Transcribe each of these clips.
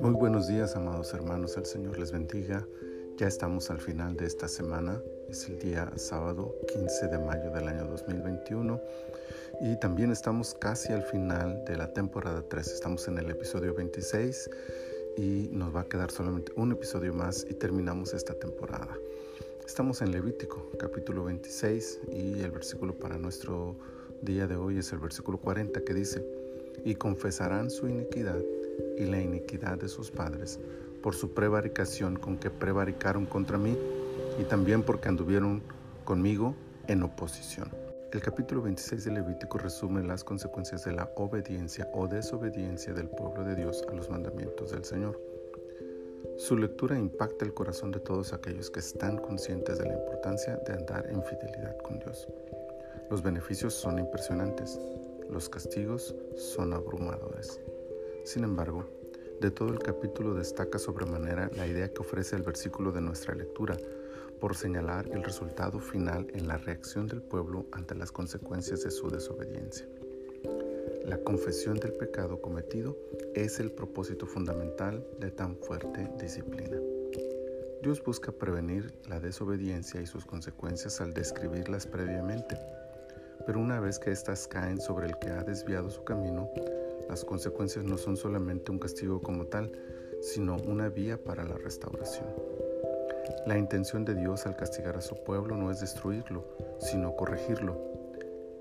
Muy buenos días, amados hermanos, el Señor les bendiga. Ya estamos al final de esta semana, es el día sábado 15 de mayo del año 2021 y también estamos casi al final de la temporada 3, estamos en el episodio 26 y nos va a quedar solamente un episodio más y terminamos esta temporada. Estamos en Levítico, capítulo 26 y el versículo para nuestro día de hoy es el versículo 40 que dice, y confesarán su iniquidad y la iniquidad de sus padres por su prevaricación con que prevaricaron contra mí y también porque anduvieron conmigo en oposición. El capítulo 26 de Levítico resume las consecuencias de la obediencia o desobediencia del pueblo de Dios a los mandamientos del Señor. Su lectura impacta el corazón de todos aquellos que están conscientes de la importancia de andar en fidelidad con Dios. Los beneficios son impresionantes, los castigos son abrumadores. Sin embargo, de todo el capítulo destaca sobremanera la idea que ofrece el versículo de nuestra lectura, por señalar el resultado final en la reacción del pueblo ante las consecuencias de su desobediencia. La confesión del pecado cometido es el propósito fundamental de tan fuerte disciplina. Dios busca prevenir la desobediencia y sus consecuencias al describirlas previamente, pero una vez que éstas caen sobre el que ha desviado su camino, las consecuencias no son solamente un castigo como tal, sino una vía para la restauración. La intención de Dios al castigar a su pueblo no es destruirlo, sino corregirlo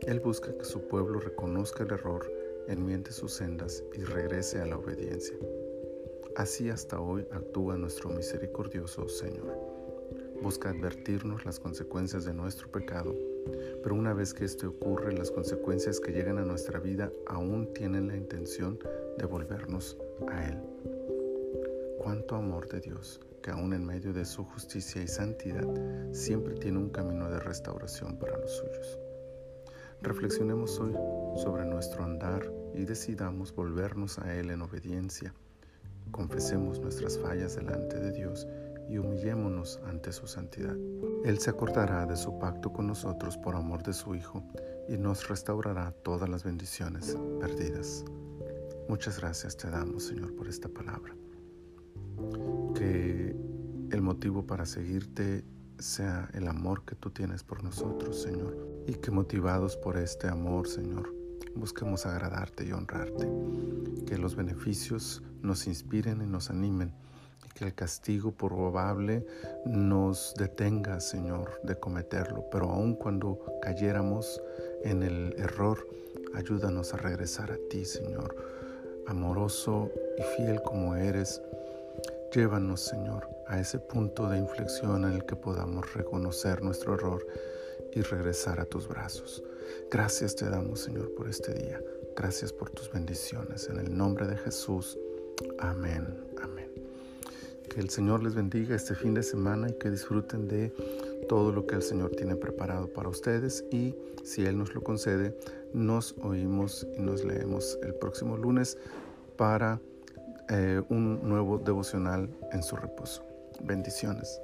él busca que su pueblo reconozca el error, enmiende sus sendas y regrese a la obediencia. Así hasta hoy actúa nuestro misericordioso Señor. Busca advertirnos las consecuencias de nuestro pecado, pero una vez que esto ocurre, las consecuencias que llegan a nuestra vida aún tienen la intención de volvernos a Él. Cuánto amor de Dios, que aún en medio de su justicia y santidad, siempre tiene un camino de restauración para los suyos. Reflexionemos hoy sobre nuestro andar y decidamos volvernos a Él en obediencia. Confesemos nuestras fallas delante de Dios y humillémonos ante su santidad. Él se acordará de su pacto con nosotros por amor de su Hijo y nos restaurará todas las bendiciones perdidas. Muchas gracias te damos, Señor, por esta palabra. Que el motivo para seguirte sea el amor que tú tienes por nosotros, Señor, y que motivados por este amor, Señor, busquemos agradarte y honrarte, que los beneficios nos inspiren y nos animen, que el castigo probable nos detenga, Señor, de cometerlo, pero aun cuando cayéramos en el error, ayúdanos a regresar a ti, Señor, amoroso y fiel como eres, Llévanos, Señor, a ese punto de inflexión en el que podamos reconocer nuestro error y regresar a tus brazos. Gracias te damos, Señor, por este día. Gracias por tus bendiciones. En el nombre de Jesús. Amén. Que el Señor les bendiga este fin de semana y que disfruten de todo lo que el Señor tiene preparado para ustedes y si Él nos lo concede, nos oímos y nos leemos el próximo lunes para eh, un nuevo devocional en su reposo. Bendiciones.